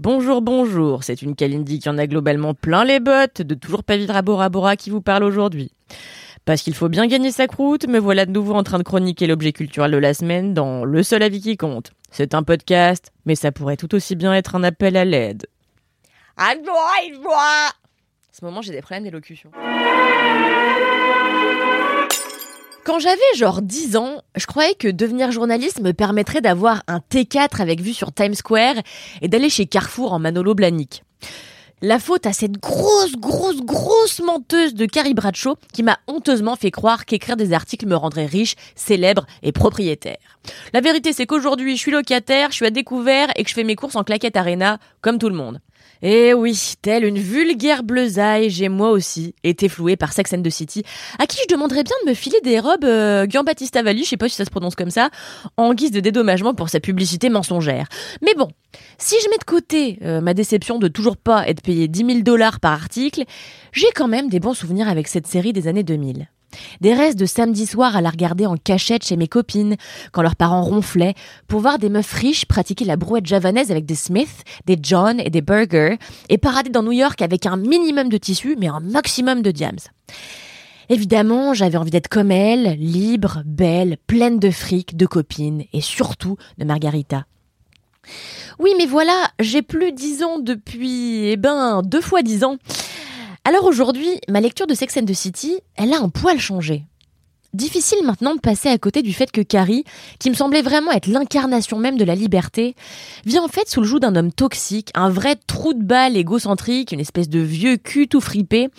Bonjour, bonjour, c'est une Kalindi qui en a globalement plein les bottes, de toujours pas vivre à Bora Bora qui vous parle aujourd'hui. Parce qu'il faut bien gagner sa croûte, me voilà de nouveau en train de chroniquer l'objet culturel de la semaine dans Le seul avis qui compte. C'est un podcast, mais ça pourrait tout aussi bien être un appel à l'aide. À ce moment, j'ai des problèmes d'élocution. Quand j'avais genre 10 ans, je croyais que devenir journaliste me permettrait d'avoir un T4 avec vue sur Times Square et d'aller chez Carrefour en Manolo Blahnik. La faute à cette grosse, grosse, grosse menteuse de Carrie Bradshaw qui m'a honteusement fait croire qu'écrire des articles me rendrait riche, célèbre et propriétaire. La vérité c'est qu'aujourd'hui je suis locataire, je suis à découvert et que je fais mes courses en claquette arena comme tout le monde. Et oui, telle une vulgaire bleusaille, j'ai moi aussi été flouée par Sex and the City, à qui je demanderais bien de me filer des robes euh, Battista Valli, je sais pas si ça se prononce comme ça, en guise de dédommagement pour sa publicité mensongère. Mais bon, si je mets de côté euh, ma déception de toujours pas être payé 10 000 dollars par article, j'ai quand même des bons souvenirs avec cette série des années 2000. Des restes de samedi soir à la regarder en cachette chez mes copines, quand leurs parents ronflaient, pour voir des meufs riches pratiquer la brouette javanaise avec des Smith, des John et des Burger, et parader dans New York avec un minimum de tissu, mais un maximum de diams. Évidemment, j'avais envie d'être comme elle, libre, belle, pleine de fric, de copines, et surtout de Margarita. Oui, mais voilà, j'ai plus dix ans depuis, eh ben, deux fois dix ans. Alors aujourd'hui, ma lecture de Sex and the City, elle a un poil changé. Difficile maintenant de passer à côté du fait que Carrie, qui me semblait vraiment être l'incarnation même de la liberté, vit en fait sous le joug d'un homme toxique, un vrai trou de balle égocentrique, une espèce de vieux cul tout fripé,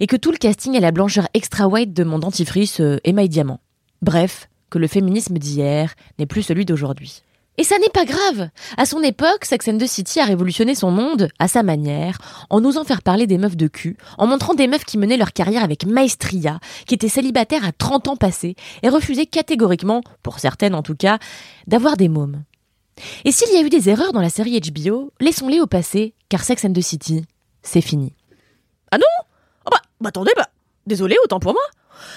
et que tout le casting est la blancheur extra white de mon dentifrice euh, émail diamant. Bref, que le féminisme d'hier n'est plus celui d'aujourd'hui. Et ça n'est pas grave. À son époque, Sex and the City a révolutionné son monde à sa manière, en osant faire parler des meufs de cul, en montrant des meufs qui menaient leur carrière avec maestria, qui étaient célibataires à 30 ans passés et refusaient catégoriquement, pour certaines en tout cas, d'avoir des mômes. Et s'il y a eu des erreurs dans la série HBO, laissons-les au passé, car Sex and the City, c'est fini. Ah non? Oh bah, bah attendez, bah, désolé, autant pour moi.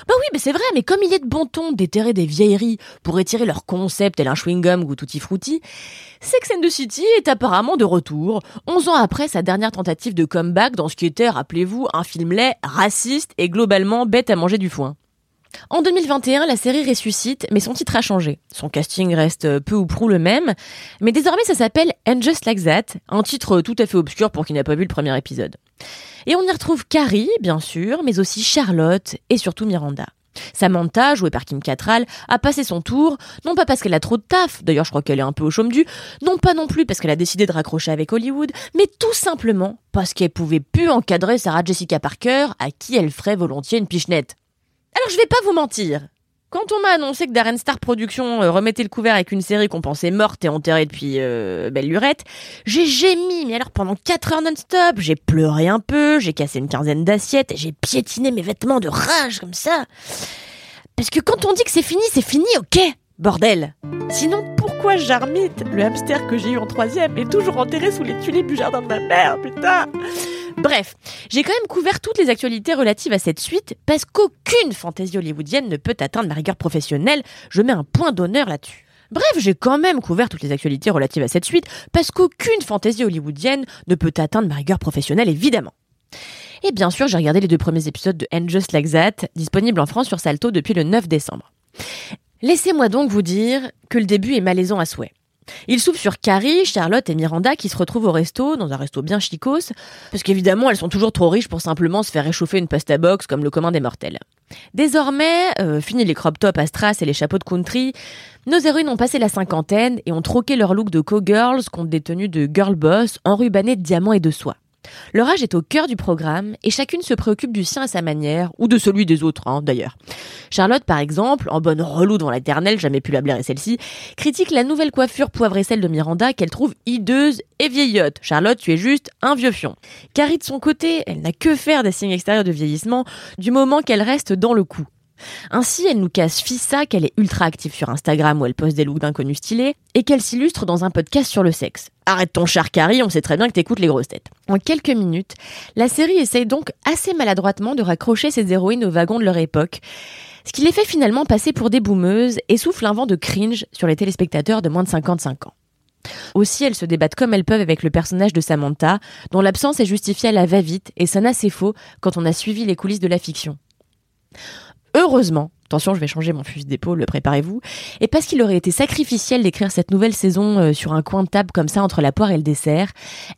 Bah oui, mais c'est vrai, mais comme il est de bon ton d'éterrer des vieilleries pour étirer leur concept et un chewing-gum ou tutti frutti, Sex and the City est apparemment de retour, 11 ans après sa dernière tentative de comeback dans ce qui était, rappelez-vous, un film laid, raciste et globalement bête à manger du foin. En 2021, la série ressuscite, mais son titre a changé. Son casting reste peu ou prou le même, mais désormais ça s'appelle And Just Like That, un titre tout à fait obscur pour qui n'a pas vu le premier épisode. Et on y retrouve Carrie, bien sûr, mais aussi Charlotte et surtout Miranda. Samantha, jouée par Kim Cattrall, a passé son tour, non pas parce qu'elle a trop de taf, d'ailleurs je crois qu'elle est un peu au chaume du, non pas non plus parce qu'elle a décidé de raccrocher avec Hollywood, mais tout simplement parce qu'elle pouvait plus encadrer Sarah Jessica Parker, à qui elle ferait volontiers une pichenette. Alors je vais pas vous mentir, quand on m'a annoncé que Darren Star Productions euh, remettait le couvert avec une série qu'on pensait morte et enterrée depuis euh, belle lurette, j'ai gémi, mais alors pendant 4 heures non-stop, j'ai pleuré un peu, j'ai cassé une quinzaine d'assiettes et j'ai piétiné mes vêtements de rage comme ça. Parce que quand on dit que c'est fini, c'est fini, ok Bordel Sinon, pourquoi Jarmite, le hamster que j'ai eu en troisième, est toujours enterré sous les tulipes du jardin de ma mère, putain? Bref, j'ai quand même couvert toutes les actualités relatives à cette suite parce qu'aucune fantaisie hollywoodienne ne peut atteindre la rigueur professionnelle. Je mets un point d'honneur là-dessus. Bref, j'ai quand même couvert toutes les actualités relatives à cette suite parce qu'aucune fantaisie hollywoodienne ne peut atteindre ma rigueur professionnelle, évidemment. Et bien sûr, j'ai regardé les deux premiers épisodes de And Just Like That, disponibles en France sur Salto depuis le 9 décembre. Laissez-moi donc vous dire que le début est malaisant à souhait. Il s'ouvre sur Carrie, Charlotte et Miranda qui se retrouvent au resto, dans un resto bien chicos, parce qu'évidemment elles sont toujours trop riches pour simplement se faire réchauffer une pasta box comme le commun des mortels. Désormais, euh, fini les crop tops à strass et les chapeaux de country, nos héroïnes ont passé la cinquantaine et ont troqué leur look de co-girls contre des tenues de girl boss enrubannées de diamants et de soie. Leur âge est au cœur du programme et chacune se préoccupe du sien à sa manière, ou de celui des autres hein, d'ailleurs. Charlotte, par exemple, en bonne relou devant l'éternel, jamais pu la blairer celle-ci, critique la nouvelle coiffure poivre et sel de Miranda qu'elle trouve hideuse et vieillotte. Charlotte, tu es juste un vieux fion. Carrie, de son côté, elle n'a que faire des signes extérieurs de vieillissement du moment qu'elle reste dans le coup. Ainsi, elle nous casse Fissa qu'elle est ultra active sur Instagram où elle poste des looks d'inconnus stylés et qu'elle s'illustre dans un podcast sur le sexe. Arrête ton char Carrie, on sait très bien que t'écoutes les grosses têtes. En quelques minutes, la série essaye donc assez maladroitement de raccrocher ses héroïnes au wagon de leur époque, ce qui les fait finalement passer pour des boumeuses et souffle un vent de cringe sur les téléspectateurs de moins de 55 ans. Aussi, elles se débattent comme elles peuvent avec le personnage de Samantha, dont l'absence est justifiée à la va-vite et sonne assez faux quand on a suivi les coulisses de la fiction. Heureusement, attention, je vais changer mon fusil d'épaule, préparez-vous, et parce qu'il aurait été sacrificiel d'écrire cette nouvelle saison euh, sur un coin de table comme ça entre la poire et le dessert,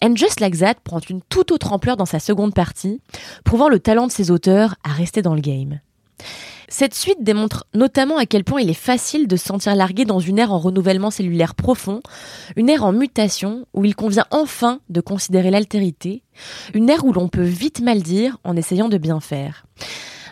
And Just Like That prend une toute autre ampleur dans sa seconde partie, prouvant le talent de ses auteurs à rester dans le game. Cette suite démontre notamment à quel point il est facile de se sentir largué dans une ère en renouvellement cellulaire profond, une ère en mutation où il convient enfin de considérer l'altérité, une ère où l'on peut vite mal dire en essayant de bien faire.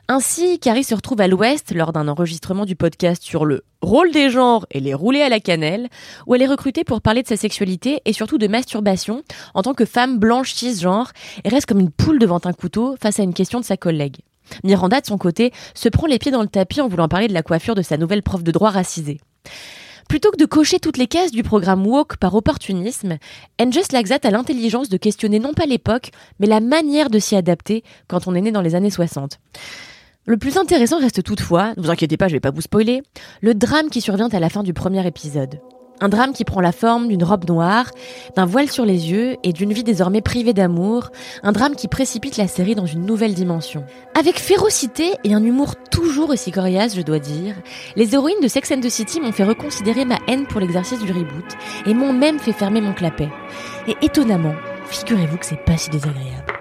Ainsi, Carrie se retrouve à l'Ouest lors d'un enregistrement du podcast sur le rôle des genres et les roulés à la cannelle, où elle est recrutée pour parler de sa sexualité et surtout de masturbation en tant que femme blanche cisgenre et reste comme une poule devant un couteau face à une question de sa collègue. Miranda, de son côté, se prend les pieds dans le tapis en voulant parler de la coiffure de sa nouvelle prof de droit racisée. Plutôt que de cocher toutes les cases du programme Walk par opportunisme, Like That a l'intelligence de questionner non pas l'époque, mais la manière de s'y adapter quand on est né dans les années 60. Le plus intéressant reste toutefois, ne vous inquiétez pas, je vais pas vous spoiler, le drame qui survient à la fin du premier épisode. Un drame qui prend la forme d'une robe noire, d'un voile sur les yeux et d'une vie désormais privée d'amour. Un drame qui précipite la série dans une nouvelle dimension. Avec férocité et un humour toujours aussi coriace, je dois dire, les héroïnes de Sex and the City m'ont fait reconsidérer ma haine pour l'exercice du reboot et m'ont même fait fermer mon clapet. Et étonnamment, figurez-vous que c'est pas si désagréable.